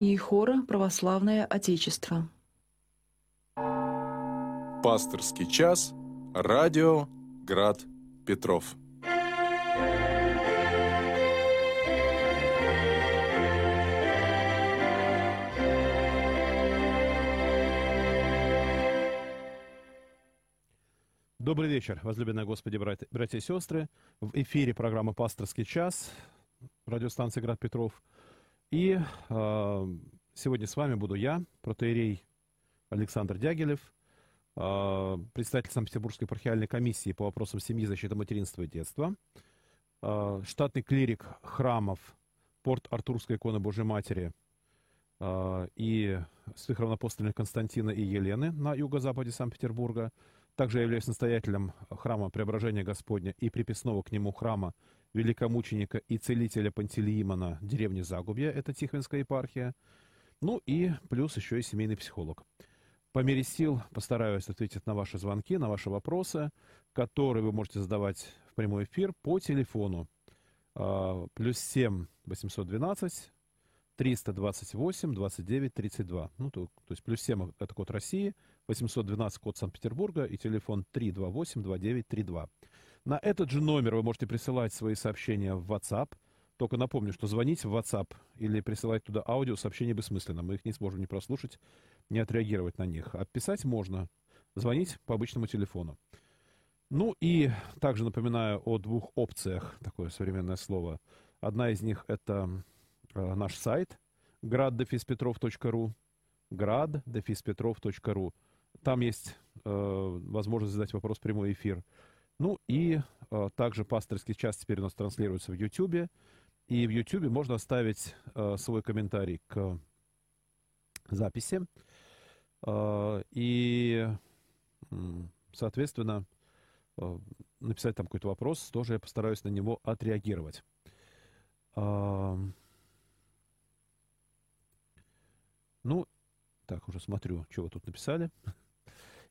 и хора «Православное Отечество». Пасторский час. Радио Град Петров. Добрый вечер, возлюбленные Господи, братья, братья и сестры. В эфире программа «Пасторский час», радиостанция «Град Петров». И э, сегодня с вами буду я, протеерей Александр Дягилев, э, представитель Санкт-Петербургской епархиальной комиссии по вопросам семьи, защиты материнства и детства, э, штатный клирик храмов Порт Артурской иконы Божьей Матери э, и святых равнопостольных Константина и Елены на юго-западе Санкт-Петербурга. Также я являюсь настоятелем храма Преображения Господня и приписного к нему храма великомученика и целителя Пантелеимона деревни Загубья, это Тихвинская епархия. Ну и плюс еще и семейный психолог. По мере сил постараюсь ответить на ваши звонки, на ваши вопросы, которые вы можете задавать в прямой эфир по телефону э, плюс 7 812 328 29 32. Ну, то, то есть плюс 7 это код России, 812 код Санкт-Петербурга и телефон 328 2932. На этот же номер вы можете присылать свои сообщения в WhatsApp. Только напомню, что звонить в WhatsApp или присылать туда аудио сообщения бессмысленно. Мы их не сможем ни прослушать, ни отреагировать на них. А писать можно. Звонить по обычному телефону. Ну и также напоминаю о двух опциях, такое современное слово. Одна из них это э, наш сайт graddefispetrov.ru graddefispetrov.ru Там есть э, возможность задать вопрос в прямой эфир. Ну и э, также пасторский час теперь у нас транслируется в YouTube. И в YouTube можно оставить э, свой комментарий к записи. И, соответственно, написать там какой-то вопрос, тоже я постараюсь на него отреагировать. Ну, так, уже смотрю, что вы тут написали.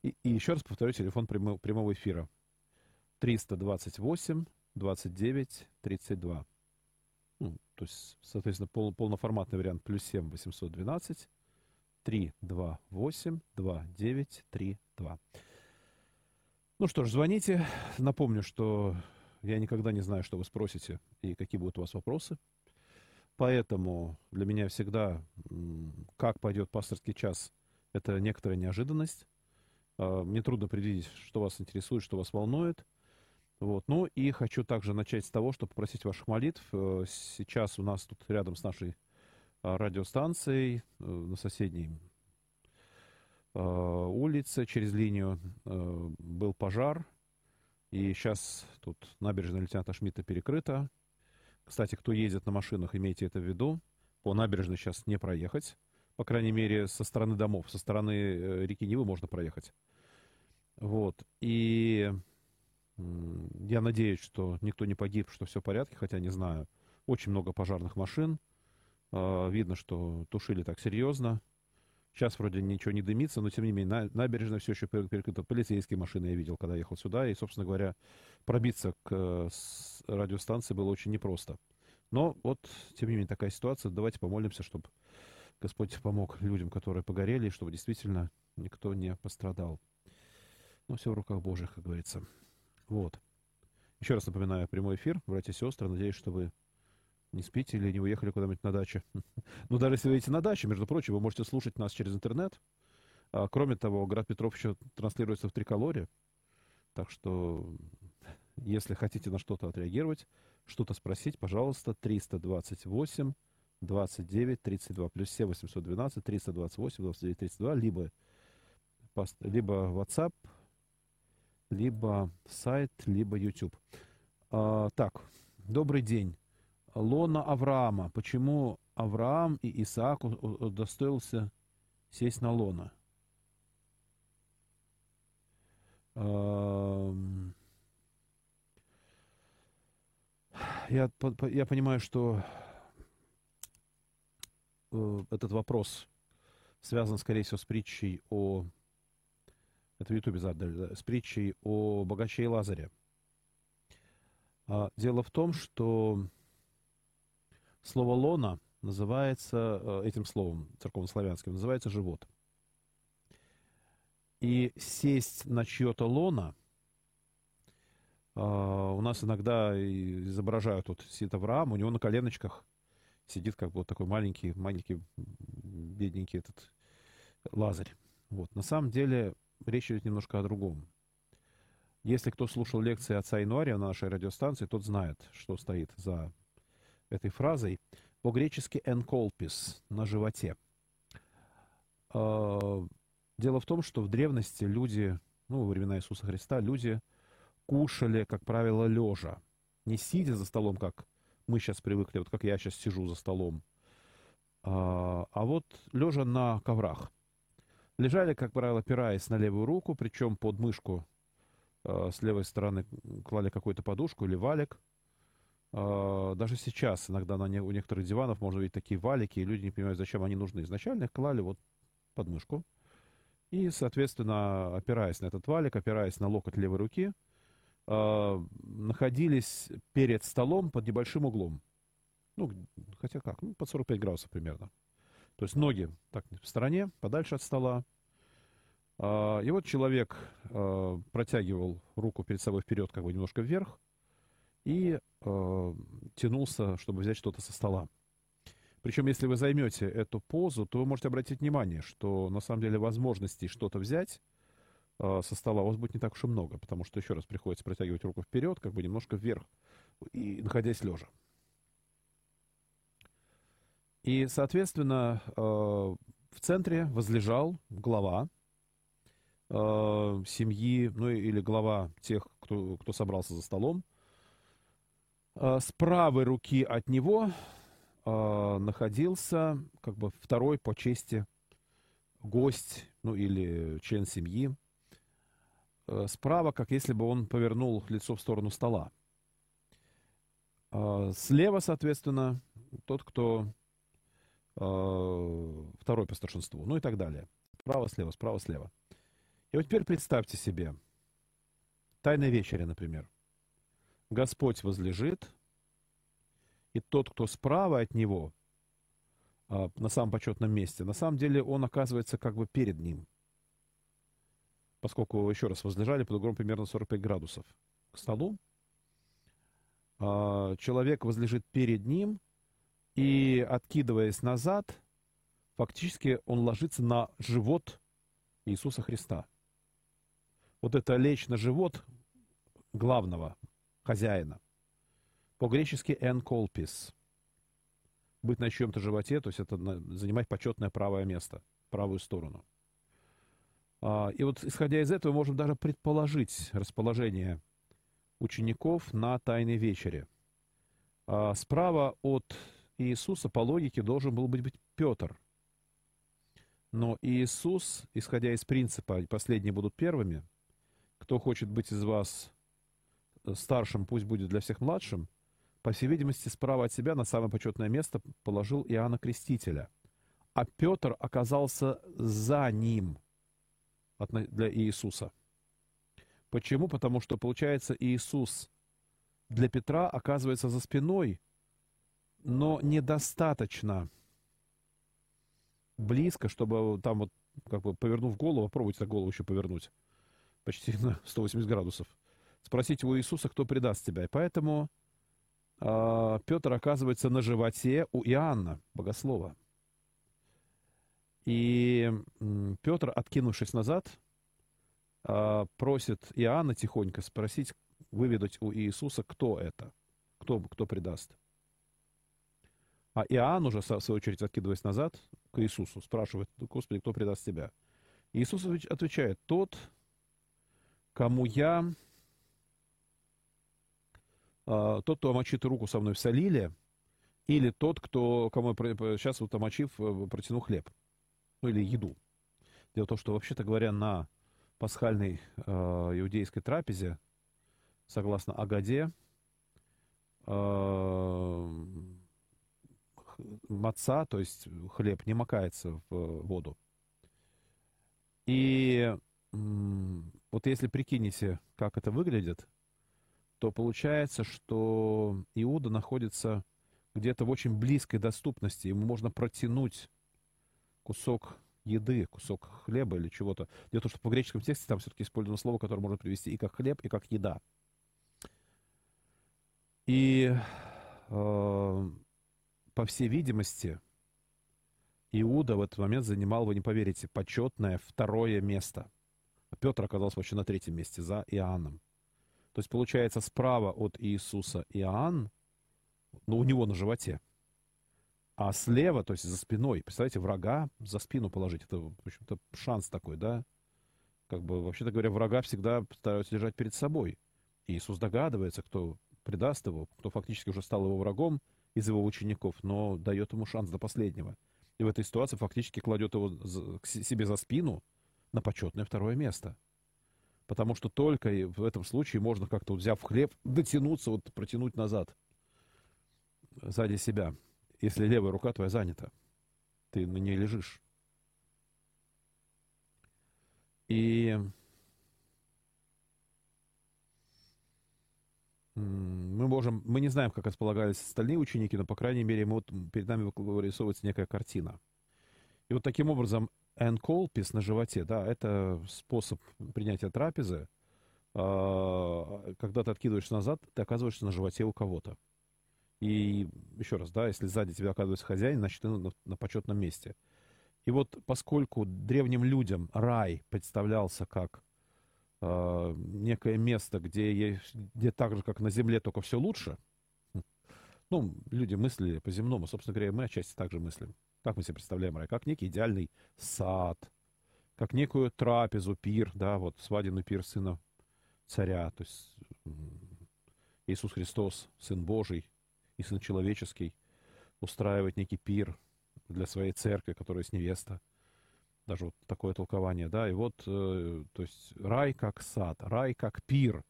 И, и еще раз повторю телефон прямого, прямого эфира. 328 29 32. Ну, то есть, соответственно, пол, полноформатный вариант плюс 7 812 328 2932. Ну что ж, звоните. Напомню, что я никогда не знаю, что вы спросите и какие будут у вас вопросы. Поэтому для меня всегда, как пойдет пасторский час, это некоторая неожиданность. А, мне трудно предвидеть, что вас интересует, что вас волнует. Вот. Ну и хочу также начать с того, чтобы попросить ваших молитв. Э, сейчас у нас тут рядом с нашей а, радиостанцией э, на соседней а, улице через линию э, был пожар. И сейчас тут набережная лейтенанта Шмидта перекрыта. Кстати, кто ездит на машинах, имейте это в виду. По набережной сейчас не проехать. По крайней мере, со стороны домов. Со стороны реки Нивы можно проехать. Вот. И я надеюсь, что никто не погиб, что все в порядке, хотя не знаю. Очень много пожарных машин. А, видно, что тушили так серьезно. Сейчас вроде ничего не дымится, но тем не менее набережная все еще перекрыта. Полицейские машины я видел, когда ехал сюда. И, собственно говоря, пробиться к э, радиостанции было очень непросто. Но вот, тем не менее, такая ситуация. Давайте помолимся, чтобы Господь помог людям, которые погорели, чтобы действительно никто не пострадал. Но все в руках Божьих, как говорится. Вот. Еще раз напоминаю, прямой эфир, братья и сестры. Надеюсь, что вы не спите или не уехали куда-нибудь на дачу. Ну, даже если вы едете на дачу, между прочим, вы можете слушать нас через интернет. А, кроме того, Град Петров еще транслируется в Триколоре. Так что, если хотите на что-то отреагировать, что-то спросить, пожалуйста, 328 29 32 плюс 7 812 328 29 32, либо, либо WhatsApp либо сайт, либо YouTube. А, так, добрый день. Лона Авраама. Почему Авраам и Исаак удостоился сесть на лона? Я, я понимаю, что э, этот вопрос связан, скорее всего, с притчей о это в Ютубе задали, с притчей о богаче и Лазаре. А, дело в том, что слово «лона» называется, э, этим словом церковнославянским, называется живот. И сесть на чье-то лоно, э, у нас иногда изображают, вот сидит Авраам, у него на коленочках сидит как бы вот такой маленький, маленький, бедненький этот Лазарь. Вот. На самом деле речь идет немножко о другом. Если кто слушал лекции отца Инуария на нашей радиостанции, тот знает, что стоит за этой фразой. По-гречески «энколпис» — на животе. А, дело в том, что в древности люди, ну, во времена Иисуса Христа, люди кушали, как правило, лежа. Не сидя за столом, как мы сейчас привыкли, вот как я сейчас сижу за столом, а, а вот лежа на коврах. Лежали, как правило, опираясь на левую руку, причем под мышку э, с левой стороны клали какую-то подушку или валик. Э, даже сейчас иногда на не, у некоторых диванов можно видеть такие валики, и люди не понимают, зачем они нужны. Изначально их клали вот под мышку. И, соответственно, опираясь на этот валик, опираясь на локоть левой руки, э, находились перед столом под небольшим углом. Ну, хотя как, ну, под 45 градусов примерно. То есть ноги так в стороне, подальше от стола. А, и вот человек а, протягивал руку перед собой вперед, как бы немножко вверх, и а, тянулся, чтобы взять что-то со стола. Причем, если вы займете эту позу, то вы можете обратить внимание, что на самом деле возможностей что-то взять со стола у вас будет не так уж и много, потому что еще раз приходится протягивать руку вперед, как бы немножко вверх, и находясь лежа. И, соответственно, э, в центре возлежал глава э, семьи, ну или глава тех, кто, кто собрался за столом. Э, с правой руки от него находился как бы второй по чести гость, ну или член семьи. Справа, как если бы он повернул лицо в сторону стола. Слева, соответственно, тот, кто второй по старшинству, ну и так далее. Справа-слева, справа-слева. И вот теперь представьте себе, Тайная вечеря, например. Господь возлежит, и тот, кто справа от него, э, на самом почетном месте, на самом деле он оказывается как бы перед ним. Поскольку, еще раз, возлежали под углом примерно 45 градусов к столу, э, человек возлежит перед ним, и откидываясь назад, фактически он ложится на живот Иисуса Христа. Вот это лечь на живот главного хозяина. По-гречески «энколпис». Быть на чьем-то животе, то есть это занимать почетное правое место, правую сторону. А, и вот исходя из этого, можем даже предположить расположение учеников на Тайной вечере. А, справа от Иисуса по логике должен был быть Петр. Но Иисус, исходя из принципа «последние будут первыми», кто хочет быть из вас старшим, пусть будет для всех младшим, по всей видимости, справа от себя на самое почетное место положил Иоанна Крестителя. А Петр оказался за ним для Иисуса. Почему? Потому что, получается, Иисус для Петра оказывается за спиной но недостаточно близко, чтобы там вот, как бы повернув голову, попробуйте так голову еще повернуть, почти на 180 градусов, спросить у Иисуса, кто предаст тебя. И поэтому э, Петр оказывается на животе у Иоанна, богослова. И Петр, откинувшись назад, э, просит Иоанна тихонько спросить, выведать у Иисуса, кто это, кто, кто предаст. А Иоанн уже, в свою очередь, откидываясь назад к Иисусу, спрашивает, Господи, кто предаст тебя? Иисус отвечает, тот, кому я, тот, кто омочит руку со мной в солиле, или тот, кто, кому сейчас вот омочив, э, протяну хлеб, ну или еду. Дело в том, что, вообще-то говоря, на пасхальной э, иудейской трапезе, согласно Агаде, э, маца, то есть хлеб, не макается в воду. И вот если прикинете, как это выглядит, то получается, что Иуда находится где-то в очень близкой доступности, ему можно протянуть кусок еды, кусок хлеба или чего-то. Дело в том, что по греческом тексте там все-таки использовано слово, которое можно привести и как хлеб, и как еда. И, э, по всей видимости, Иуда в этот момент занимал, вы не поверите, почетное второе место. Петр оказался вообще на третьем месте, за Иоанном. То есть, получается, справа от Иисуса Иоанн, ну, у него на животе. А слева, то есть за спиной, представляете, врага за спину положить. Это, в общем-то, шанс такой, да? Как бы, вообще-то говоря, врага всегда стараются держать перед собой. Иисус догадывается, кто предаст его, кто фактически уже стал его врагом из его учеников, но дает ему шанс до последнего. И в этой ситуации фактически кладет его к себе за спину на почетное второе место. Потому что только в этом случае можно как-то, вот, взяв хлеб, дотянуться, вот протянуть назад, сзади себя, если левая рука твоя занята. Ты на ней лежишь. И мы можем, мы не знаем, как располагались остальные ученики, но, по крайней мере, мы, вот, перед нами вырисовывается некая картина. И вот таким образом энколпис на животе, да, это способ принятия трапезы. А, когда ты откидываешься назад, ты оказываешься на животе у кого-то. И еще раз, да, если сзади тебя оказывается хозяин, значит, ты на, на почетном месте. И вот поскольку древним людям рай представлялся как э, некое место, где, где так же, как на земле, только все лучше, ну, люди мыслили по-земному, собственно говоря, мы отчасти так же мыслим. Как мы себе представляем рай? Как некий идеальный сад, как некую трапезу, пир, да, вот свадебный пир сына царя, то есть Иисус Христос, Сын Божий и Сын Человеческий, устраивает некий пир для своей церкви, которая есть невеста. Даже вот такое толкование, да, и вот, э, то есть рай как сад, рай как пир.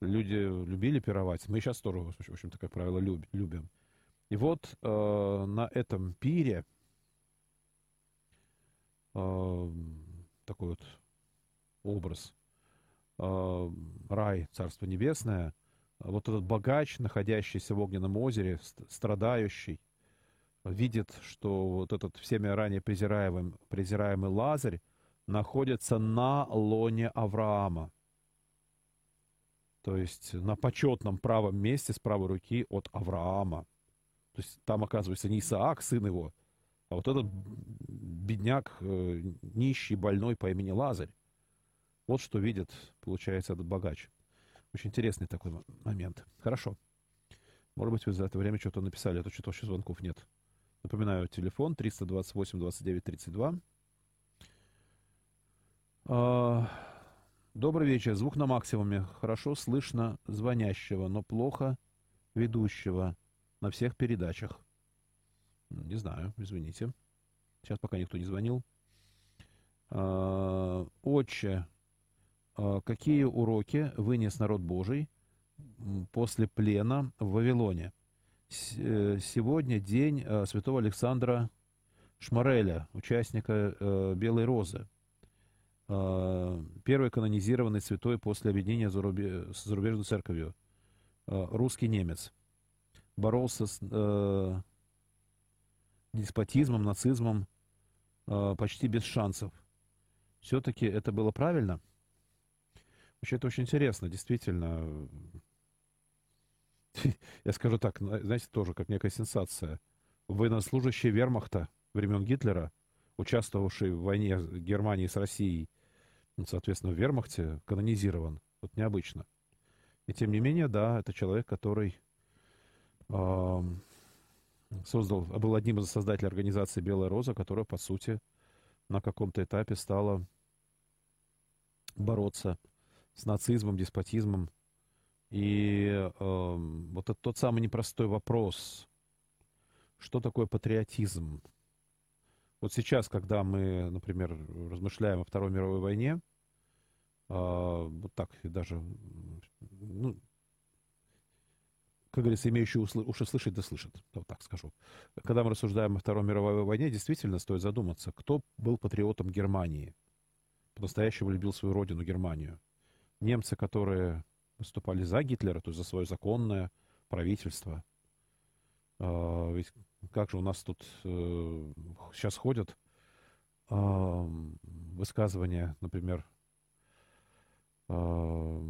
Люди любили пировать, мы сейчас тоже, в общем, такое правило любим. И вот э, на этом пире э, такой вот образ э, рай, Царство Небесное, вот этот богач, находящийся в огненном озере, страдающий, видит, что вот этот всеми ранее презираемый, презираемый Лазарь находится на лоне Авраама. То есть на почетном правом месте с правой руки от Авраама. То есть там оказывается не Исаак, сын его, а вот этот бедняк, э, нищий, больной по имени Лазарь. Вот что видит, получается, этот богач. Очень интересный такой момент. Хорошо. Может быть, вы за это время что-то написали, а то что-то вообще звонков нет. Напоминаю, телефон 328 29 32. А, добрый вечер. Звук на максимуме. Хорошо слышно звонящего, но плохо ведущего на всех передачах. Не знаю, извините. Сейчас пока никто не звонил. А, отче, а, какие уроки вынес народ Божий после плена в Вавилоне? Э, сегодня день а, святого Александра Шмареля, участника э, Белой Розы. Первый канонизированный святой после объединения с зарубежной церковью. Русский немец боролся с э, деспотизмом, нацизмом э, почти без шансов. Все-таки это было правильно? Вообще, это очень интересно, действительно. Я скажу так, знаете, тоже как некая сенсация. Военнослужащий вермахта времен Гитлера, участвовавший в войне Германии с Россией, ну, соответственно, в вермахте, канонизирован. Вот необычно. И тем не менее, да, это человек, который создал, был одним из создателей организации «Белая роза», которая, по сути, на каком-то этапе стала бороться с нацизмом, деспотизмом. И э, вот это тот самый непростой вопрос, что такое патриотизм? Вот сейчас, когда мы, например, размышляем о Второй мировой войне, э, вот так даже, ну, как говорится, имеющие уши слышать, да слышат. Вот так скажу. Когда мы рассуждаем о Второй мировой войне, действительно стоит задуматься, кто был патриотом Германии, по-настоящему любил свою родину, Германию. Немцы, которые выступали за Гитлера, то есть за свое законное правительство. А, ведь как же у нас тут э, сейчас ходят э, высказывания, например, э,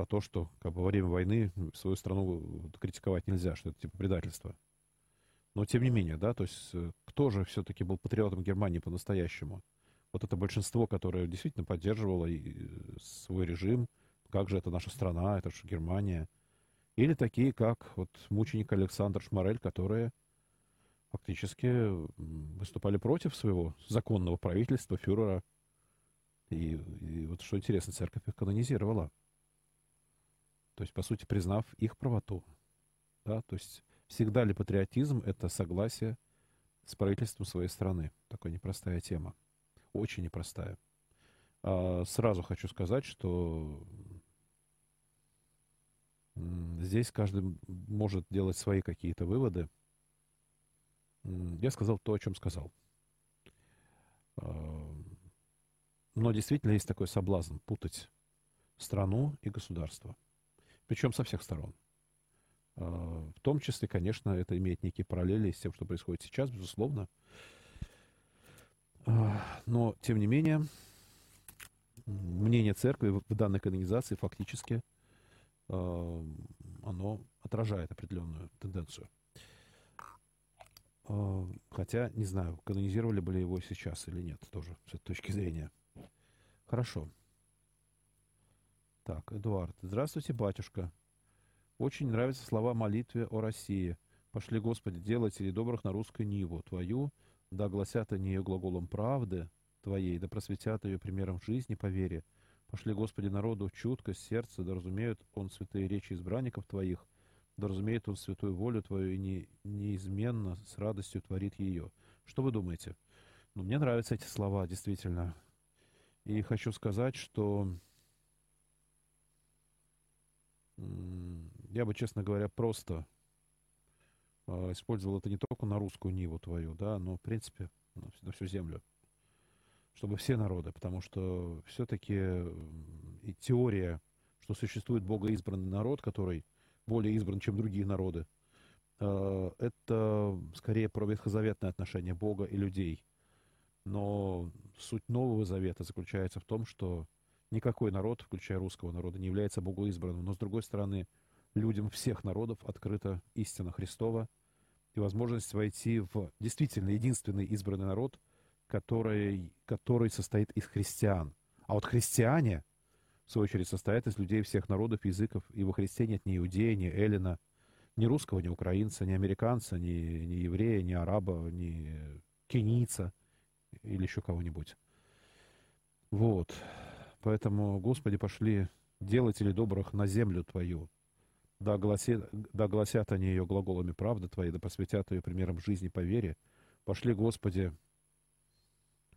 про то, что как бы, во время войны свою страну критиковать нельзя, что это типа предательство. Но тем не менее, да, то есть э, кто же все-таки был патриотом Германии по-настоящему? Вот это большинство, которое действительно поддерживало и свой режим, как же это наша страна, это же Германия. Или такие, как вот мученик Александр Шмарель, которые фактически выступали против своего законного правительства, фюрера. И, и вот что интересно, церковь их канонизировала. То есть, по сути, признав их правоту. Да? То есть, всегда ли патриотизм — это согласие с правительством своей страны? Такая непростая тема. Очень непростая. А сразу хочу сказать, что здесь каждый может делать свои какие-то выводы. Я сказал то, о чем сказал. А, но действительно есть такой соблазн путать страну и государство. Причем со всех сторон. А, в том числе, конечно, это имеет некие параллели с тем, что происходит сейчас, безусловно. А, но, тем не менее, мнение церкви в данной канонизации фактически оно отражает определенную тенденцию. А, хотя, не знаю, канонизировали бы ли его сейчас или нет, тоже с этой точки зрения. Хорошо. Так, Эдуард. Здравствуйте, батюшка. Очень нравятся слова молитве о России. Пошли, Господи, делатели добрых на русскую Ниву Твою, да гласят они ее глаголом правды Твоей, да просветят ее примером жизни по вере. Пошли, Господи, народу чуткость сердца, да разумеют он святые речи избранников Твоих, да разумеет он святую волю твою и не, неизменно с радостью творит ее. Что вы думаете? Ну, мне нравятся эти слова, действительно. И хочу сказать, что я бы, честно говоря, просто э, использовал это не только на русскую ниву твою, да, но, в принципе, на, всю землю. Чтобы все народы, потому что все-таки и теория, что существует богоизбранный народ, который более избран, чем другие народы. Э, это скорее про ветхозаветное отношение Бога и людей. Но суть Нового Завета заключается в том, что никакой народ, включая русского народа, не является богоизбранным. Но, с другой стороны, людям всех народов открыта истина Христова и возможность войти в действительно единственный избранный народ, который, который состоит из христиан. А вот христиане в свою очередь, состоят из людей всех народов, языков, и во Христе нет ни иудея, ни эллина, ни русского, ни украинца, ни американца, ни, ни еврея, ни араба, ни кенийца или еще кого-нибудь. Вот. Поэтому, Господи, пошли делатели добрых на землю Твою. Да, гласят, да гласят они ее глаголами правды Твоей, да посвятят ее примером жизни по вере. Пошли, Господи,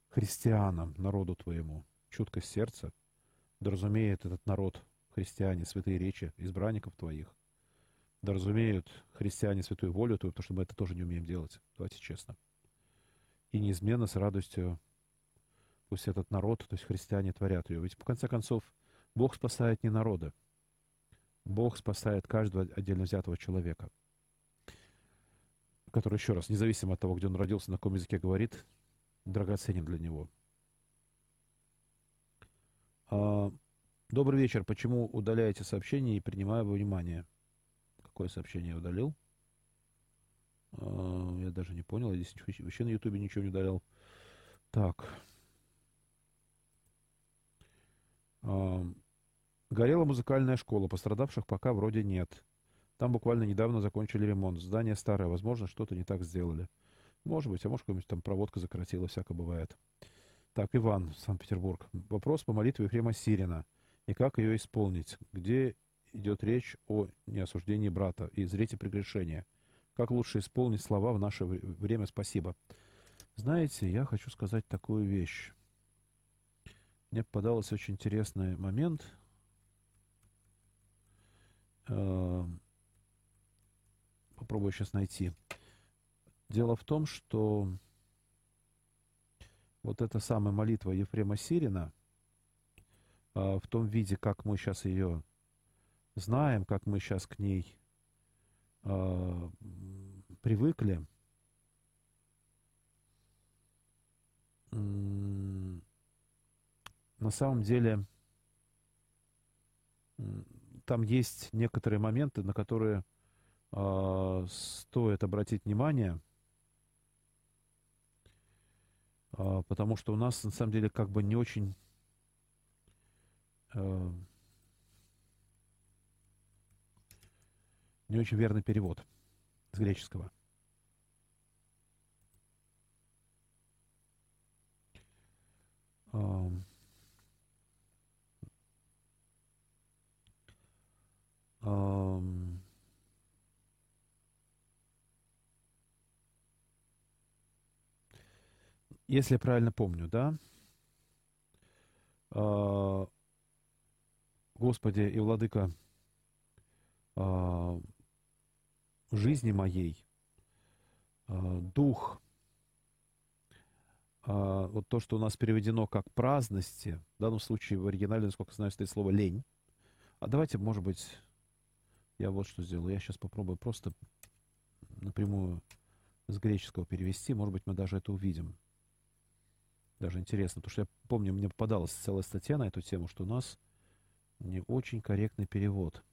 христианам, народу Твоему, чуткость сердца, да разумеет этот народ, христиане, святые речи избранников твоих. Да разумеют христиане святую волю твою, потому что мы это тоже не умеем делать. Давайте честно. И неизменно с радостью пусть этот народ, то есть христиане, творят ее. Ведь, в конце концов, Бог спасает не народы. Бог спасает каждого отдельно взятого человека, который, еще раз, независимо от того, где он родился, на каком языке говорит, драгоценен для него. А, добрый вечер. Почему удаляете сообщение и принимаю во внимание? Какое сообщение я удалил? А, я даже не понял. Я здесь вообще на Ютубе ничего не удалял. Так. А, горела музыкальная школа. Пострадавших пока вроде нет. Там буквально недавно закончили ремонт. Здание старое. Возможно, что-то не так сделали. Может быть, а может, какая-нибудь там проводка закоротила. Всяко бывает. Так, Иван, Санкт-Петербург. Вопрос по молитве Ефрема Сирина. И как ее исполнить? Где идет речь о неосуждении брата и зрите прегрешения? Как лучше исполнить слова в наше время? Спасибо. Знаете, я хочу сказать такую вещь. Мне попадался очень интересный момент. Э, попробую сейчас найти. Дело в том, что вот эта самая молитва Ефрема Сирина, а, в том виде, как мы сейчас ее знаем, как мы сейчас к ней а, привыкли самом деле там есть некоторые моменты, на которые э, стоит обратить внимание, э, потому что у нас на самом деле как бы не очень э, не очень верный перевод с греческого. Um, если я правильно помню, да, uh, Господи и Владыка uh, жизни моей, uh, Дух а, вот то, что у нас переведено как праздности, в данном случае в оригинале, насколько знаю, стоит слово лень. А давайте, может быть, я вот что сделаю. Я сейчас попробую просто напрямую с греческого перевести. Может быть, мы даже это увидим. Даже интересно, потому что я помню, мне попадалась целая статья на эту тему, что у нас не очень корректный перевод.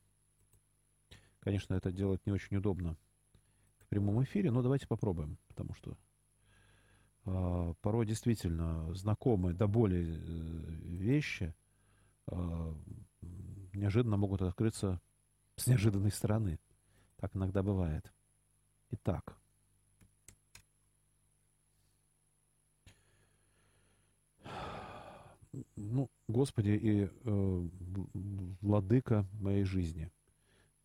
Конечно, это делать не очень удобно в прямом эфире, но давайте попробуем, потому что а, порой действительно знакомые до боли э, вещи а, неожиданно могут открыться с неожиданной стороны. Так иногда бывает. Итак. Ну, Господи и э, Владыка моей жизни,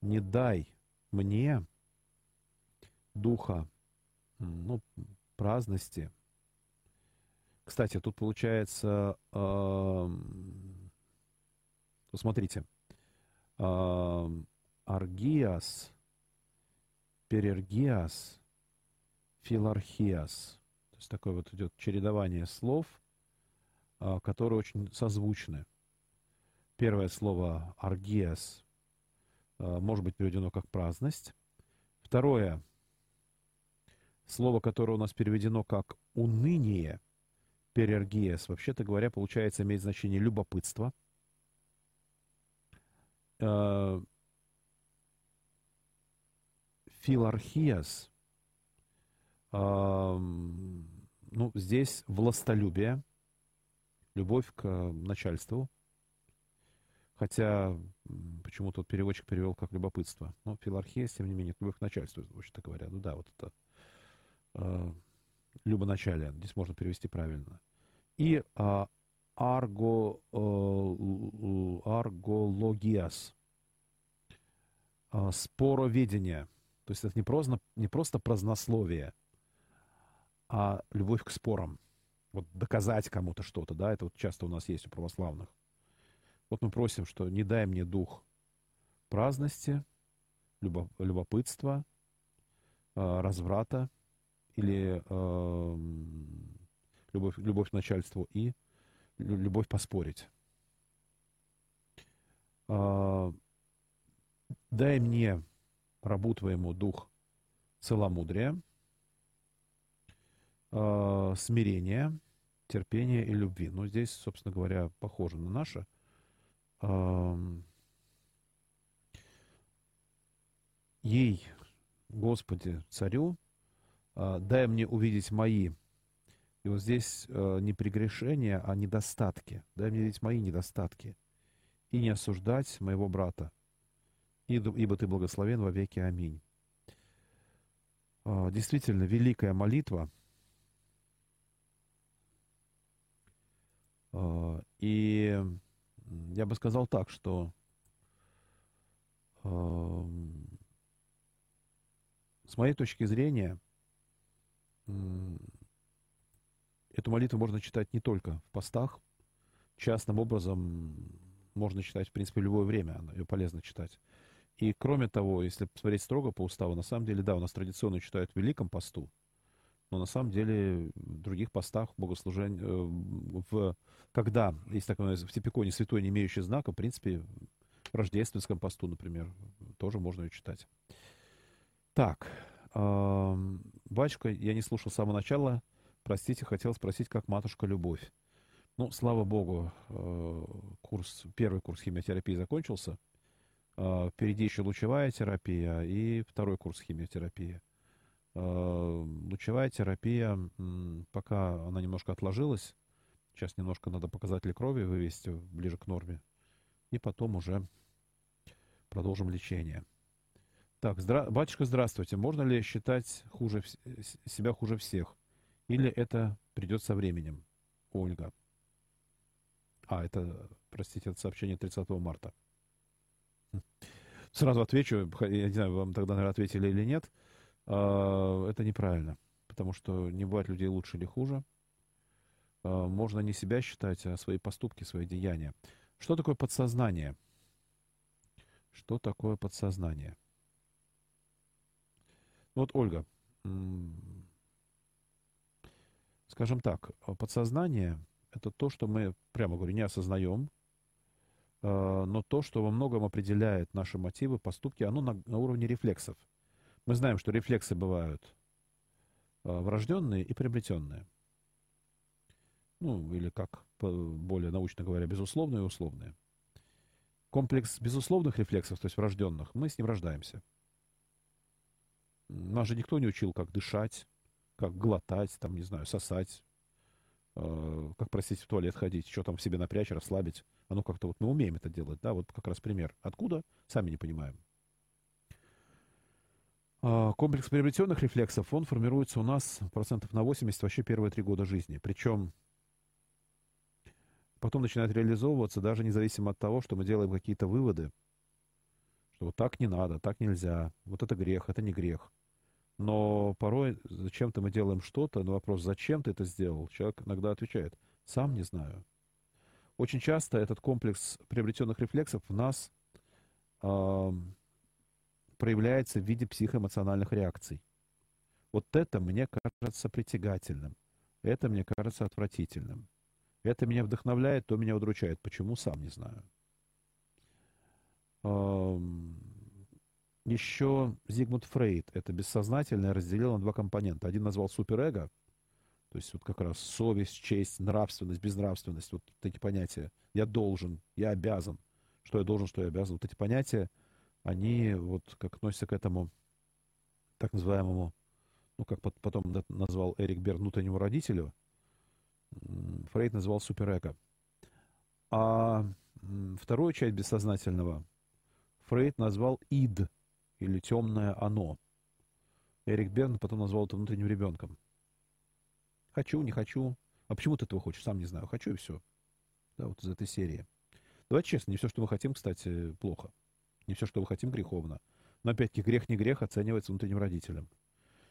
не дай мне духа ну, праздности, кстати, тут получается, э, смотрите, э, аргиас, перергиас, филархиас. То есть такое вот идет чередование слов, э, которые очень созвучны. Первое слово аргиас э, может быть переведено как праздность. Второе слово, которое у нас переведено как уныние – Перергиес, вообще-то говоря, получается, имеет значение любопытство. Э, филархиас, э, ну, здесь властолюбие, любовь к начальству. Хотя почему-то вот переводчик перевел как любопытство. Но филархия, тем не менее, любовь к начальству, вообще-то говоря. Ну да, вот это э, любоначалие. Здесь можно перевести правильно. И а, арго, а, аргологиас, а, спороведение. То есть это не просто, не просто празднословие, а любовь к спорам. Вот доказать кому-то что-то, да, это вот часто у нас есть у православных. Вот мы просим, что не дай мне дух праздности, любопытства, а, разврата или любовь, любовь к начальству и любовь поспорить. А, дай мне, рабу твоему, дух целомудрия, а, смирения, терпения и любви. Но здесь, собственно говоря, похоже на наше. А, ей, Господи, царю, дай мне увидеть мои и вот здесь э, не прегрешения, а недостатки. Дай мне видеть мои недостатки. И не осуждать моего брата. Ибо ты благословен во веки. Аминь. Э, действительно, великая молитва. Э, и я бы сказал так, что э, с моей точки зрения, Эту молитву можно читать не только в постах. Частным образом можно читать, в принципе, в любое время. Ее полезно читать. И кроме того, если посмотреть строго по уставу, на самом деле, да, у нас традиционно читают в Великом посту, но на самом деле в других постах богослужения, э, в, когда есть такое в Типиконе святой, не имеющий знака, в принципе, в рождественском посту, например, тоже можно ее читать. Так, А, батюшка, я не слушал с самого начала. Простите, хотел спросить, как матушка Любовь. Ну, слава богу, э, курс, первый курс химиотерапии закончился. А, впереди еще лучевая терапия и второй курс химиотерапии. А, лучевая терапия, пока она немножко отложилась, сейчас немножко надо показатели крови вывести ближе к норме, и потом уже продолжим лечение. Так, здра... батюшка, здравствуйте. Можно ли считать хуже, себя хуже всех? Или это придет со временем? Ольга. А, это, простите, это сообщение 30 марта. Сразу отвечу, я не знаю, вам тогда, наверное, ответили или нет. А, это неправильно, потому что не бывает людей лучше или хуже. А, можно не себя считать, а свои поступки, свои деяния. Что такое подсознание? Что такое подсознание? Вот, Ольга, скажем так, подсознание — это то, что мы, прямо говорю, не осознаем, но то, что во многом определяет наши мотивы, поступки, оно на, на уровне рефлексов. Мы знаем, что рефлексы бывают а, врожденные и приобретенные. Ну, или как более научно говоря, безусловные и условные. Комплекс безусловных рефлексов, то есть врожденных, мы с ним рождаемся. Нас же никто не учил, как дышать, как глотать, там, не знаю, сосать, э, как, простите, в туалет ходить, что там в себе напрячь, расслабить. Оно как-то вот мы умеем это делать, да, вот как раз пример. Откуда? Сами не понимаем. Э, комплекс приобретенных рефлексов, он формируется у нас процентов на 80 вообще первые три года жизни. Причем потом начинает реализовываться даже независимо от того, что мы делаем какие-то выводы, что вот так не надо, так нельзя, вот это грех, это не грех. Но порой зачем-то мы делаем что-то, на вопрос, зачем ты это сделал, человек иногда отвечает, сам не знаю. Очень часто этот комплекс приобретенных рефлексов в нас э, проявляется в виде психоэмоциональных реакций. Вот это мне кажется притягательным, это мне кажется отвратительным. Это меня вдохновляет, то меня удручает. Почему, сам не знаю. Еще Зигмунд Фрейд это бессознательное разделил на два компонента. Один назвал суперэго, то есть вот как раз совесть, честь, нравственность, безнравственность, вот эти понятия. Я должен, я обязан. Что я должен, что я обязан. Вот эти понятия, они вот как относятся к этому так называемому, ну как потом назвал Эрик Берн, внутреннему родителю, Фрейд называл суперэго. А вторую часть бессознательного Фрейд назвал ид, или темное оно. Эрик Берн потом назвал это внутренним ребенком. Хочу, не хочу. А почему ты этого хочешь? Сам не знаю. Хочу и все. Да, вот из этой серии. Давайте честно, не все, что мы хотим, кстати, плохо. Не все, что мы хотим, греховно. Но опять-таки грех не грех оценивается внутренним родителем.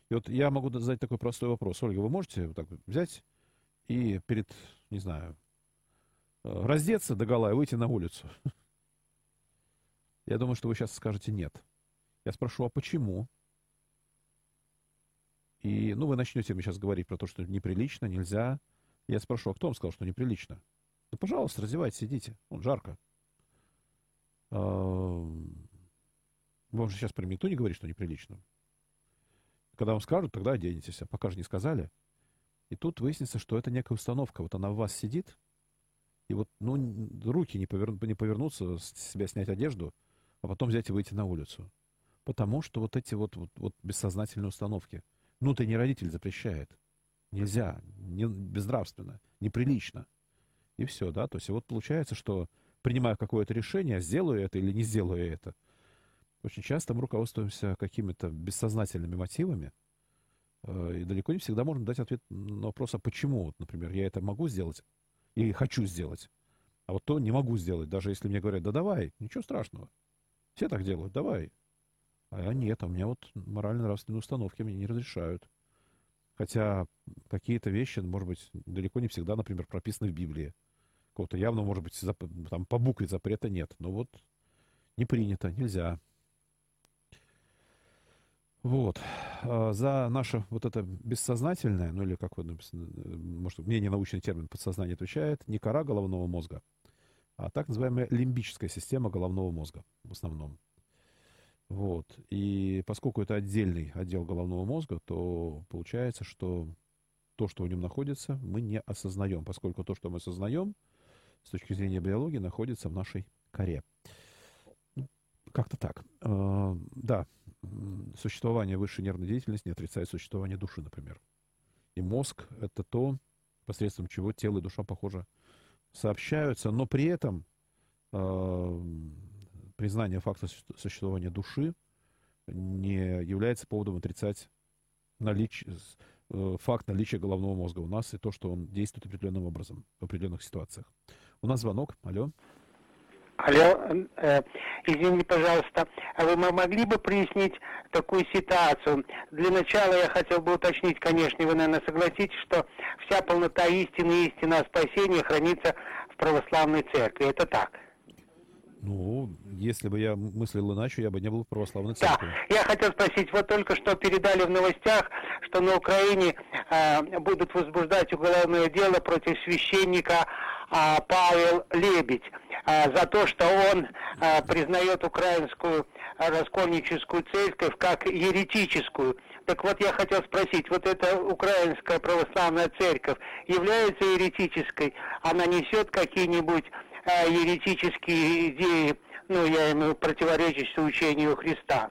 И вот я могу задать такой простой вопрос. Ольга, вы можете вот так взять и перед, не знаю, э, раздеться до гола и выйти на улицу? Я думаю, что вы сейчас скажете нет. Я спрошу, а почему? И, ну, вы начнете мне сейчас говорить про то, что неприлично, нельзя. Я спрошу, а кто вам сказал, что неприлично? Ну, пожалуйста, раздевайтесь, сидите. Он жарко. Вам же сейчас прям никто не говорит, что неприлично. Когда вам скажут, тогда оденетесь. А пока же не сказали. И тут выяснится, что это некая установка. Вот она в вас сидит, и вот, ну, руки не, повер... не повернутся, с себя снять одежду, а потом взять и выйти на улицу. Потому что вот эти вот, вот, вот бессознательные установки. Внутренний родитель запрещает. Нельзя, не, безнравственно, неприлично. И все, да. То есть вот получается, что принимая какое-то решение, сделаю это или не сделаю это, очень часто мы руководствуемся какими-то бессознательными мотивами, э, и далеко не всегда можно дать ответ на вопрос, а почему, вот, например, я это могу сделать или хочу сделать, а вот то не могу сделать, даже если мне говорят, да давай, ничего страшного, все так делают, давай, а нет, а у меня вот морально-нравственные установки мне не разрешают. Хотя какие-то вещи, может быть, далеко не всегда, например, прописаны в Библии. Какого-то явно, может быть, зап... там по букве запрета нет. Но вот не принято, нельзя. Вот. А за наше вот это бессознательное, ну или как вы, может, мнение научный термин подсознание отвечает, не кора головного мозга, а так называемая лимбическая система головного мозга в основном. Вот. И поскольку это отдельный отдел головного мозга, то получается, что то, что в нем находится, мы не осознаем, поскольку то, что мы осознаем, с точки зрения биологии, находится в нашей коре. Ну, как-то так. А, да, существование высшей нервной деятельности не отрицает существование души, например. И мозг — это то, посредством чего тело и душа, похоже, сообщаются, но при этом э, признание факта существования души не является поводом отрицать наличие, э, факт наличия головного мозга у нас и то, что он действует определенным образом в определенных ситуациях. У нас звонок. Алло. Алло, э, извините, пожалуйста, а вы могли бы прояснить такую ситуацию? Для начала я хотел бы уточнить, конечно, вы, наверное, согласитесь, что вся полнота истины и истина спасения хранится в православной церкви. Это так? Ну, если бы я мыслил иначе, я бы не был в православной церкви. Да, я хотел спросить, вот только что передали в новостях, что на Украине э, будут возбуждать уголовное дело против священника э, Павел Лебедь э, за то, что он э, признает украинскую раскольническую церковь как еретическую. Так вот, я хотел спросить, вот эта украинская православная церковь является еретической? Она несет какие-нибудь э, еретические идеи, ну, я имею противоречащие учению Христа.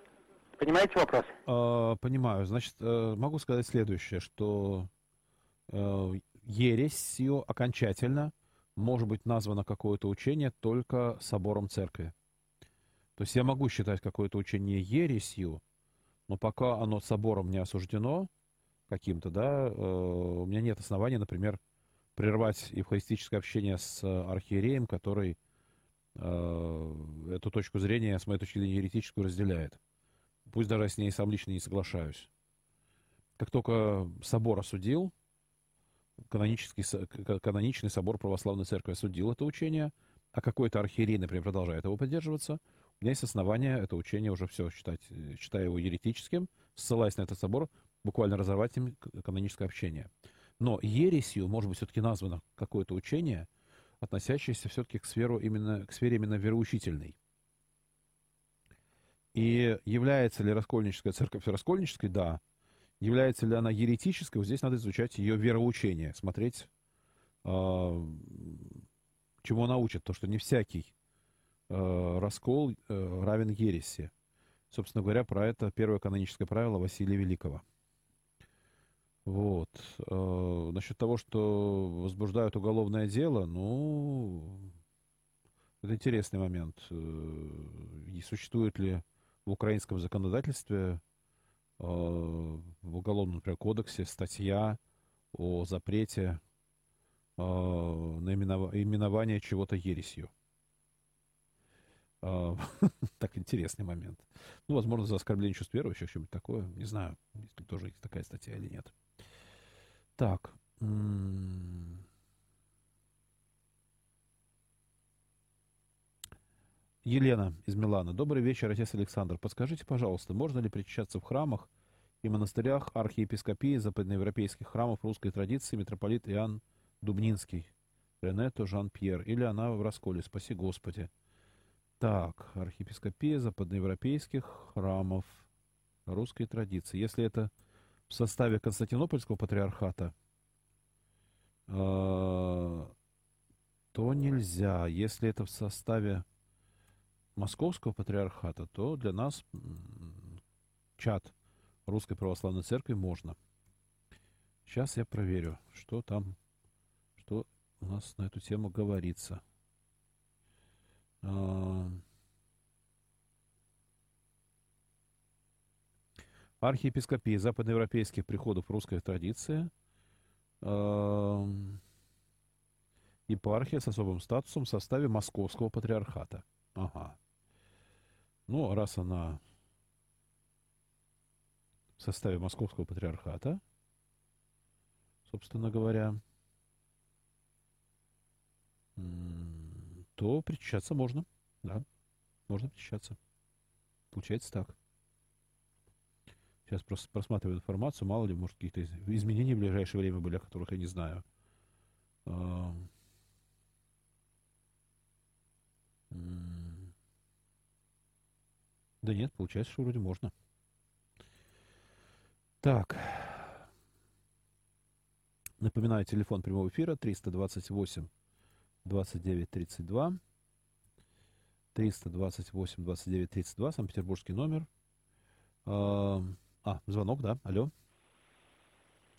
Понимаете вопрос? А, понимаю. Значит, э, могу сказать следующее, что э, ересью окончательно может быть названо какое-то учение только собором церкви. То есть я могу считать какое-то учение ересью, но пока оно собором не осуждено каким-то, да, э, у меня нет оснований, например, прервать евхаристическое общение с архиереем, который э, эту точку зрения, с моей точки зрения, еретическую разделяет. Пусть даже я с ней сам лично не соглашаюсь. Как только собор осудил, канонический, каноничный собор православной церкви осудил это учение, а какой-то архиерей, например, продолжает его поддерживаться, у меня есть основания это учение уже все считать, считая его еретическим, ссылаясь на этот собор, буквально разорвать им каноническое общение. Но ересью может быть все-таки названо какое-то учение, относящееся все-таки к, сферу именно, к сфере именно вероучительной. И является ли раскольническая церковь раскольнической? Да. Является ли она еретической? Вот здесь надо изучать ее вероучение, смотреть, э, чему она учит. То, что не всякий э, раскол э, равен ереси. Собственно говоря, про это первое каноническое правило Василия Великого – вот. Э, насчет того, что возбуждают уголовное дело, ну, это интересный момент. Э, и существует ли в украинском законодательстве, э, в Уголовном, например, кодексе статья о запрете э, наименования чего-то ересью? Э, так интересный момент. Ну, возможно, за оскорбление чувств верующих, что-нибудь такое. Не знаю, если тоже есть такая статья или нет. Так. Елена из Милана. Добрый вечер, отец Александр. Подскажите, пожалуйста, можно ли причащаться в храмах и монастырях архиепископии западноевропейских храмов русской традиции митрополит Иоанн Дубнинский, Ренето Жан-Пьер, или она в расколе, спаси Господи. Так, архиепископия западноевропейских храмов русской традиции. Если это в составе Константинопольского патриархата, э, то нельзя. Если это в составе Московского патриархата, то для нас чат Русской Православной Церкви можно. Сейчас я проверю, что там, что у нас на эту тему говорится. Э, архиепископии западноевропейских приходов русской традиции, э, епархия с особым статусом в составе Московского патриархата. Ага. Ну, раз она в составе Московского патриархата, собственно говоря, то причащаться можно. Да, можно причащаться. Получается так. Сейчас просто просматриваю информацию, мало ли, может, какие-то изменения в ближайшее время были, о которых я не знаю. Да нет, получается, что вроде можно. Так. Напоминаю, телефон прямого эфира 328 29 32. 328 29 32, Санкт-Петербургский номер. А, а, звонок, да, алло.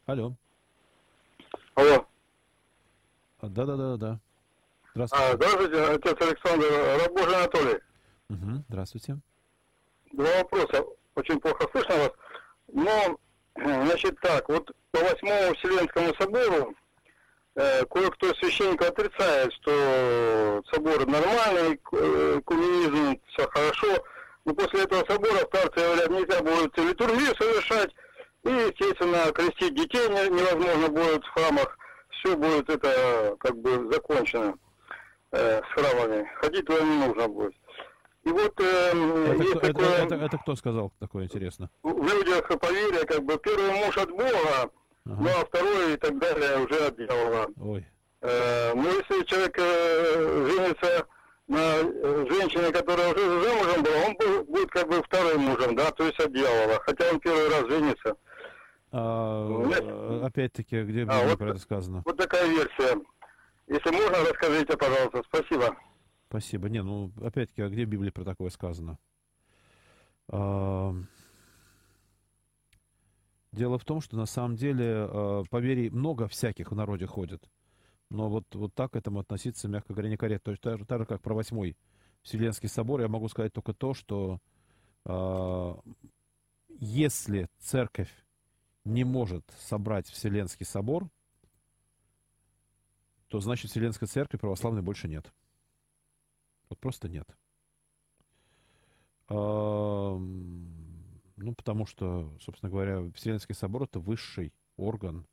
Алло. Алло. А, Да-да-да-да. А, Здравствуйте. здравствуйте, отец Александр, Рабожий Анатолий. Мгм, Здравствуйте. Два вопроса. Очень плохо слышно вас. Но, значит так, вот по Восьмому Вселенскому собору кое-кто из священников отрицает, что собор нормальный, э, коммунизм, все хорошо. Но после этого собора старцы говорят, нельзя будет литургию совершать, и, естественно, крестить детей не- невозможно будет в храмах. Все будет это как бы закончено э, с храмами. Ходить туда не нужно будет. И вот э, Это есть кто, это- такое это- это кто сказал такое интересно? в людях поверье, как бы первый муж от Бога, Ага. ну а второй и так далее уже от дьявола. Ой. Э, ну если человек э, женится на э, женщине, которая уже замужем была, он бу- будет как бы вторым мужем, да, то есть от дьявола, хотя он первый раз женится. А, опять-таки, где А, Библии вот- про это сказано? Вот такая версия. Если можно, расскажите, пожалуйста. Спасибо. Спасибо. Не, ну, опять-таки, а где в Библии про такое сказано? А, Дело в том, что на самом деле э, поверий много всяких в народе ходит. Но вот, вот так к этому относиться, мягко говоря, некорректно. То есть так, же- так же, как про восьмой Вселенский собор, я могу сказать только то, что э, если церковь не может собрать Вселенский собор, то значит Вселенской церкви православной больше нет. Вот просто нет. Ам, Ну, потому что, собственно говоря, Вселенский собор это высший орган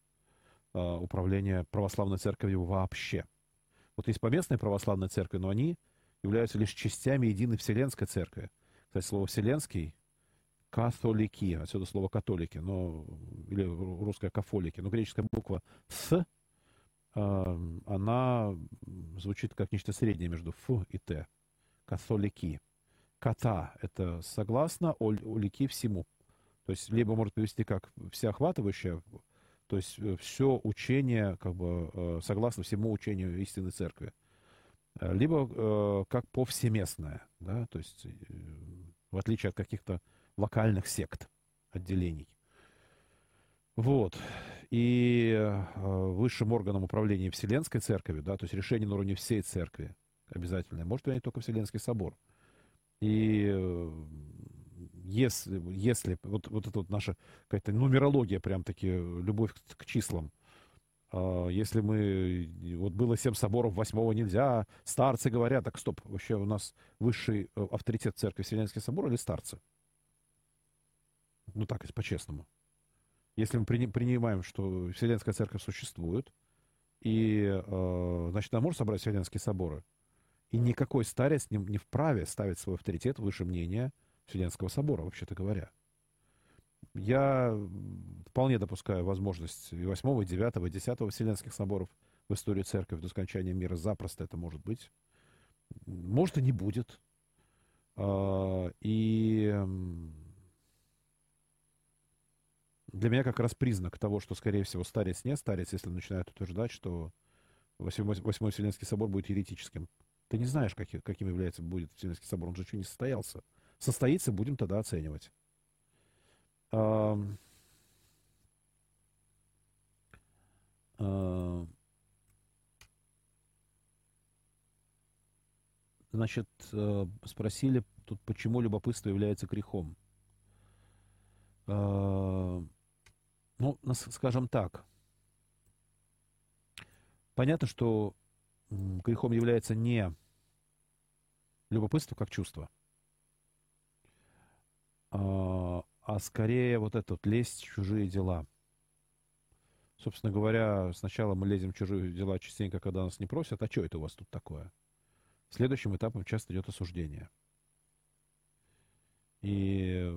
а, управления православной церковью вообще. Вот есть поместные православные церкви, но они являются лишь частями единой Вселенской церкви. Кстати, слово «вселенский» — католики, отсюда слово «католики», но, или ру- русское «кафолики», но греческая буква «с», а, она звучит как нечто среднее между «ф» и «т». Католики. Кота — это согласно, улики всему. То есть либо может привести как всеохватывающее, то есть все учение как бы э, согласно всему учению истинной церкви. Э, Либо э, как повсеместное, да, то есть э, в отличие от каких-то локальных сект, отделений. Вот. И э, высшим органом управления Вселенской Церковью, да, то есть решение на уровне всей Церкви обязательное, может принять только Вселенский собор. И э, если, если вот, вот это вот наша какая-то нумерология, прям таки любовь к, к числам, а, если мы, вот было семь соборов, восьмого нельзя, старцы говорят, так стоп, вообще у нас высший э, авторитет церкви Вселенский собор или старцы? Ну так, по-честному. Если мы прини- принимаем, что Вселенская церковь существует, и, э, значит, она может собрать Вселенские соборы, и никакой старец не, не вправе ставить свой авторитет выше мнения Вселенского собора, вообще-то говоря. Я вполне допускаю возможность и 8, и 9, и 10 Вселенских соборов в истории церкви до скончания мира. Запросто это может быть. Может и не будет. А, И для меня как раз признак того, что, скорее всего, старец не старец, если начинают утверждать, что Восьмой Вселенский собор будет еретическим. Ты не знаешь, каки- каким является будет Вселенский собор. Он же еще не состоялся. Состоится, будем тогда оценивать. Значит, э, спросили тут, почему любопытство является грехом. А, Ну, скажем так. Понятно, что грехом является не любопытство как чувство, а, а скорее вот это вот лезть в чужие дела. Собственно говоря, сначала мы лезем в чужие дела частенько, когда нас не просят, а что это у вас тут такое? Следующим этапом часто идет осуждение. И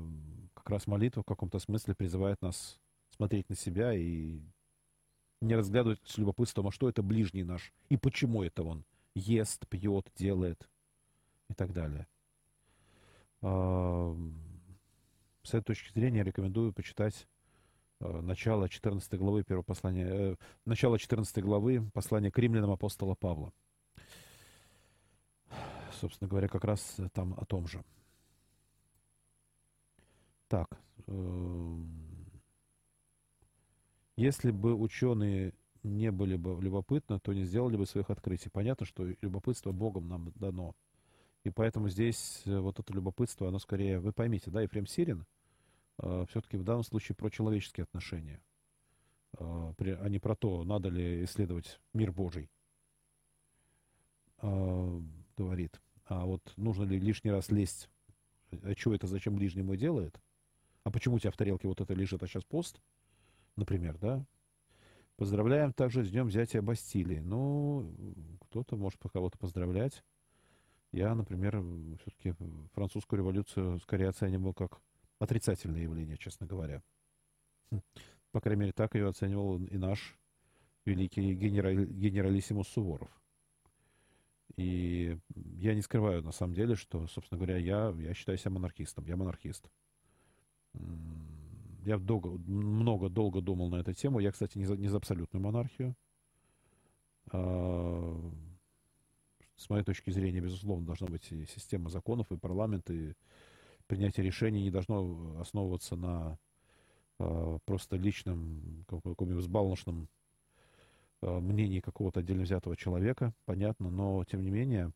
как раз молитва в каком-то смысле призывает нас смотреть на себя и не разглядывать с любопытством, а что это ближний наш, и почему это он ест, пьет, делает и так далее. С этой точки зрения рекомендую почитать начало 14 главы первого послания, начало 14 главы послания к римлянам апостола Павла. Собственно говоря, как раз там о том же. Так, если бы ученые не были бы любопытны, то не сделали бы своих открытий. Понятно, что любопытство Богом нам дано. И поэтому здесь э, вот это любопытство, оно скорее, вы поймите, да, Ефрем Сирин э, все-таки в данном случае про человеческие отношения, э, при, а не про то, надо ли исследовать мир Божий, э, говорит. А вот нужно ли лишний раз лезть, а что это, зачем ближнему делает, а почему у тебя в тарелке вот это лежит, а сейчас пост, например, да, Поздравляем также с днем взятия Бастилии. Ну, кто-то может по кого-то поздравлять. Я, например, все-таки французскую революцию скорее оценивал как отрицательное явление, честно говоря. Хм. По крайней мере, так ее оценивал и наш великий генераль, генералиссимус Суворов. И я не скрываю, на самом деле, что, собственно говоря, я, я считаю себя монархистом. Я монархист. Я долго, много, долго думал на эту тему. Я, кстати, не за, не за абсолютную монархию. С моей точки зрения, безусловно, должна быть система законов, и парламент, и принятие решений не должно основываться на а, просто личном, каком-нибудь взбалмошном а, мнении какого-то отдельно взятого человека, понятно, но, тем не менее,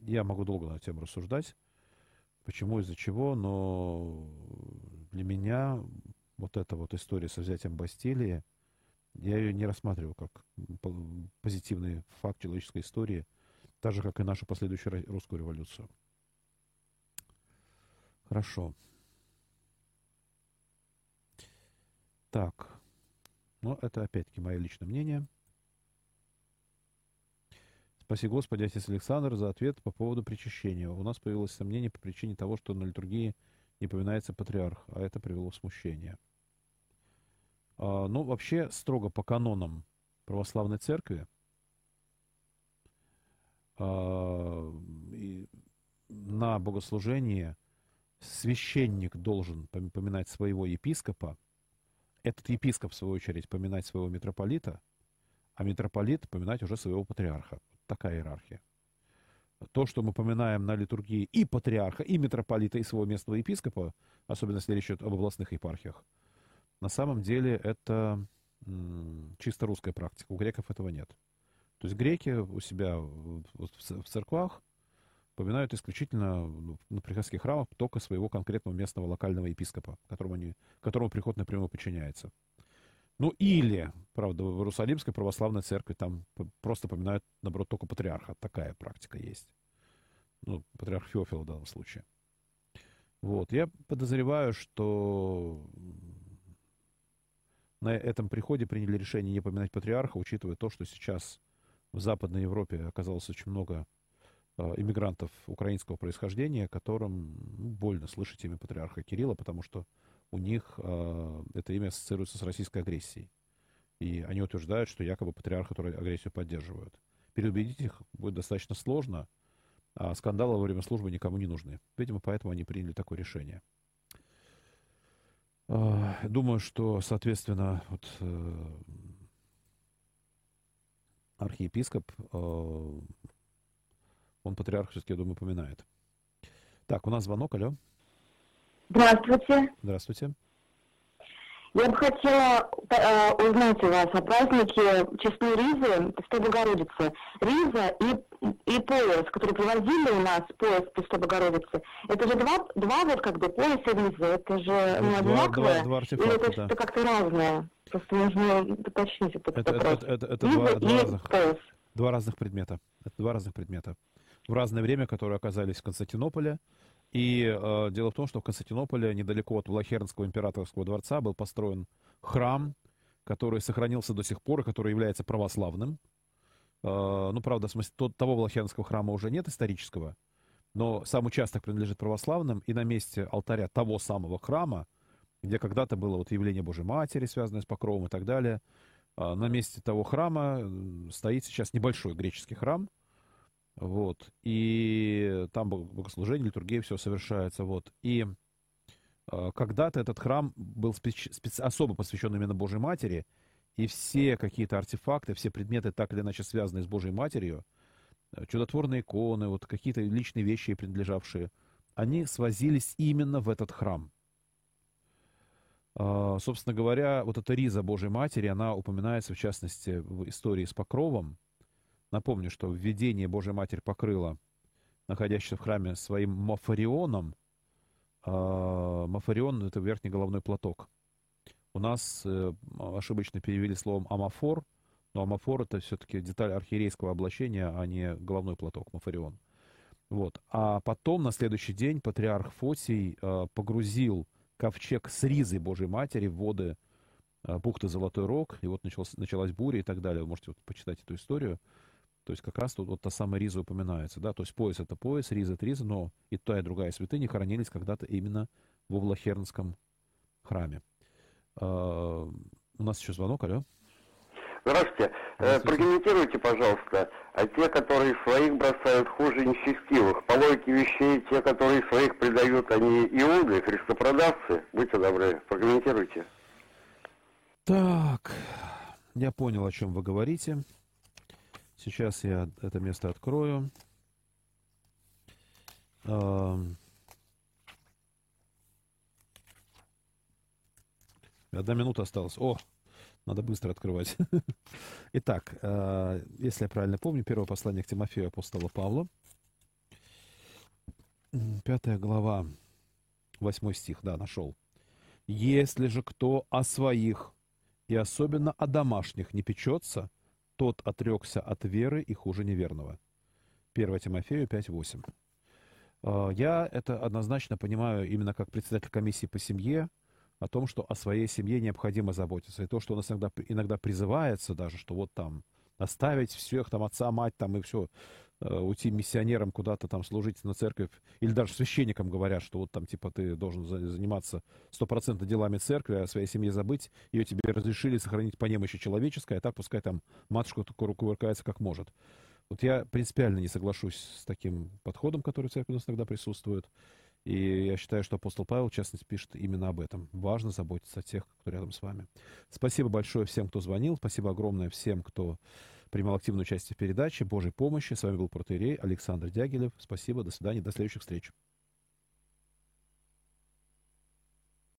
я могу долго на эту тему рассуждать почему, из-за чего, но для меня вот эта вот история со взятием Бастилии, я ее не рассматриваю как позитивный факт человеческой истории, так же, как и нашу последующую русскую революцию. Хорошо. Так. Ну, это опять-таки мое личное мнение. Спаси Господи, отец Александр, за ответ по поводу причащения. У нас появилось сомнение по причине того, что на литургии не поминается патриарх, а это привело в смущение. А, ну, вообще, строго по канонам православной церкви, а, на богослужении священник должен поминать своего епископа, этот епископ, в свою очередь, поминать своего митрополита, а митрополит поминать уже своего патриарха такая иерархия. То, что мы поминаем на литургии и патриарха, и митрополита, и своего местного епископа, особенно если речь идет об областных епархиях, на самом деле это чисто русская практика. У греков этого нет. То есть греки у себя в церквах поминают исключительно на приходских храмах только своего конкретного местного локального епископа, которому, они, которому приход напрямую подчиняется. Ну или, правда, в Иерусалимской православной церкви там просто поминают, наоборот, только патриарха. Такая практика есть. Ну, патриарх Феофил в данном случае. Вот. Я подозреваю, что на этом приходе приняли решение не поминать патриарха, учитывая то, что сейчас в Западной Европе оказалось очень много э, иммигрантов украинского происхождения, которым ну, больно слышать имя патриарха Кирилла, потому что у них э, это имя ассоциируется с российской агрессией. И они утверждают, что якобы патриархи эту агрессию поддерживают. Переубедить их будет достаточно сложно, а скандалы во время службы никому не нужны. Видимо, поэтому они приняли такое решение. Э, думаю, что, соответственно, вот, э, архиепископ, э, он патриарх все-таки, я думаю, упоминает. Так, у нас звонок, алло. Здравствуйте. Здравствуйте. Я бы хотела э, узнать у вас о празднике Честной Ризы, Престой Богородицы. Риза и, и пояс, который привозили у нас, пояс Престой Богородицы, это же два, два вот как бы пояса Ризы, это же не одинаковое? Или это да. что-то как-то разное? Просто нужно уточнить этот это, вопрос. Это, это, это Риза два, и два, разных, пояс. два разных предмета. Это два разных предмета. В разное время, которые оказались в Константинополе, и э, дело в том, что в Константинополе, недалеко от Влахернского императорского дворца, был построен храм, который сохранился до сих пор и который является православным. Э, ну, правда, в смысле, тот, того Влахернского храма уже нет исторического, но сам участок принадлежит православным, и на месте алтаря того самого храма, где когда-то было вот явление Божьей Матери, связанное с покровом и так далее, э, на месте того храма стоит сейчас небольшой греческий храм, Вот. И там богослужение, литургия, все совершается. Вот. И э, когда-то этот храм был специ- специ- особо посвящен именно Божьей Матери, и все какие-то артефакты, все предметы, так или иначе связанные с Божьей Матерью, э, чудотворные иконы, вот какие-то личные вещи, принадлежавшие, они свозились именно в этот храм. Э, собственно говоря, вот эта риза Божьей Матери, она упоминается, в частности, в истории с Покровом, Напомню, что введение Божья Матерь покрыла находящийся в храме своим мафарионом. А, мафарион — это верхний головной платок. У нас э, ошибочно перевели словом амафор, но амафор — это все-таки деталь архиерейского облачения, а не головной платок, мафарион. Вот. А потом, на следующий день, патриарх Фосий э, погрузил ковчег с ризой Божьей Матери в воды э, бухты Золотой Рог, и вот началась, началась буря и так далее. Вы можете вот почитать эту историю. То есть как раз тут вот та самая риза упоминается, да, то есть пояс это пояс, риза это риза, но и та, и другая святыня хранились когда-то именно в Влахернском храме. А, у нас еще звонок, алло. Здравствуйте. Э, Здравствуйте. Прокомментируйте, пожалуйста, а те, которые своих бросают хуже нечестивых, по логике вещей, те, которые своих предают, они иуды, христопродавцы, будьте добры, прокомментируйте. Так, я понял, о чем вы говорите. Сейчас я это место открою. Одна минута осталась. О, надо быстро открывать. Итак, э, если я правильно помню, первое послание к Тимофею апостола Павла. Пятая глава, восьмой стих, да, нашел. «Если же кто о своих, и особенно о домашних, не печется, тот отрекся от веры и хуже неверного. 1 Тимофею 5.8. А, я это однозначно понимаю именно как председатель комиссии по семье, о том, что о своей семье необходимо заботиться. И то, что у нас иногда, иногда призывается даже, что вот там оставить всех, там отца, мать, там и все, уйти миссионером куда-то там служить на церковь, или даже священникам говорят, что вот там типа ты должен заниматься стопроцентно делами церкви, а о своей семье забыть, ее тебе разрешили сохранить по немощи человеческой, а так пускай там матушка кувыркается как может. Вот я принципиально не соглашусь с таким подходом, который в церкви у нас иногда присутствует. И я считаю, что апостол Павел, в частности, пишет именно об этом. Важно заботиться о тех, кто рядом с вами. Спасибо большое всем, кто звонил. Спасибо огромное всем, кто принимал активное участие в передаче. Божьей помощи. С вами был протеерей Александр Дягилев. Спасибо, до свидания, до следующих встреч.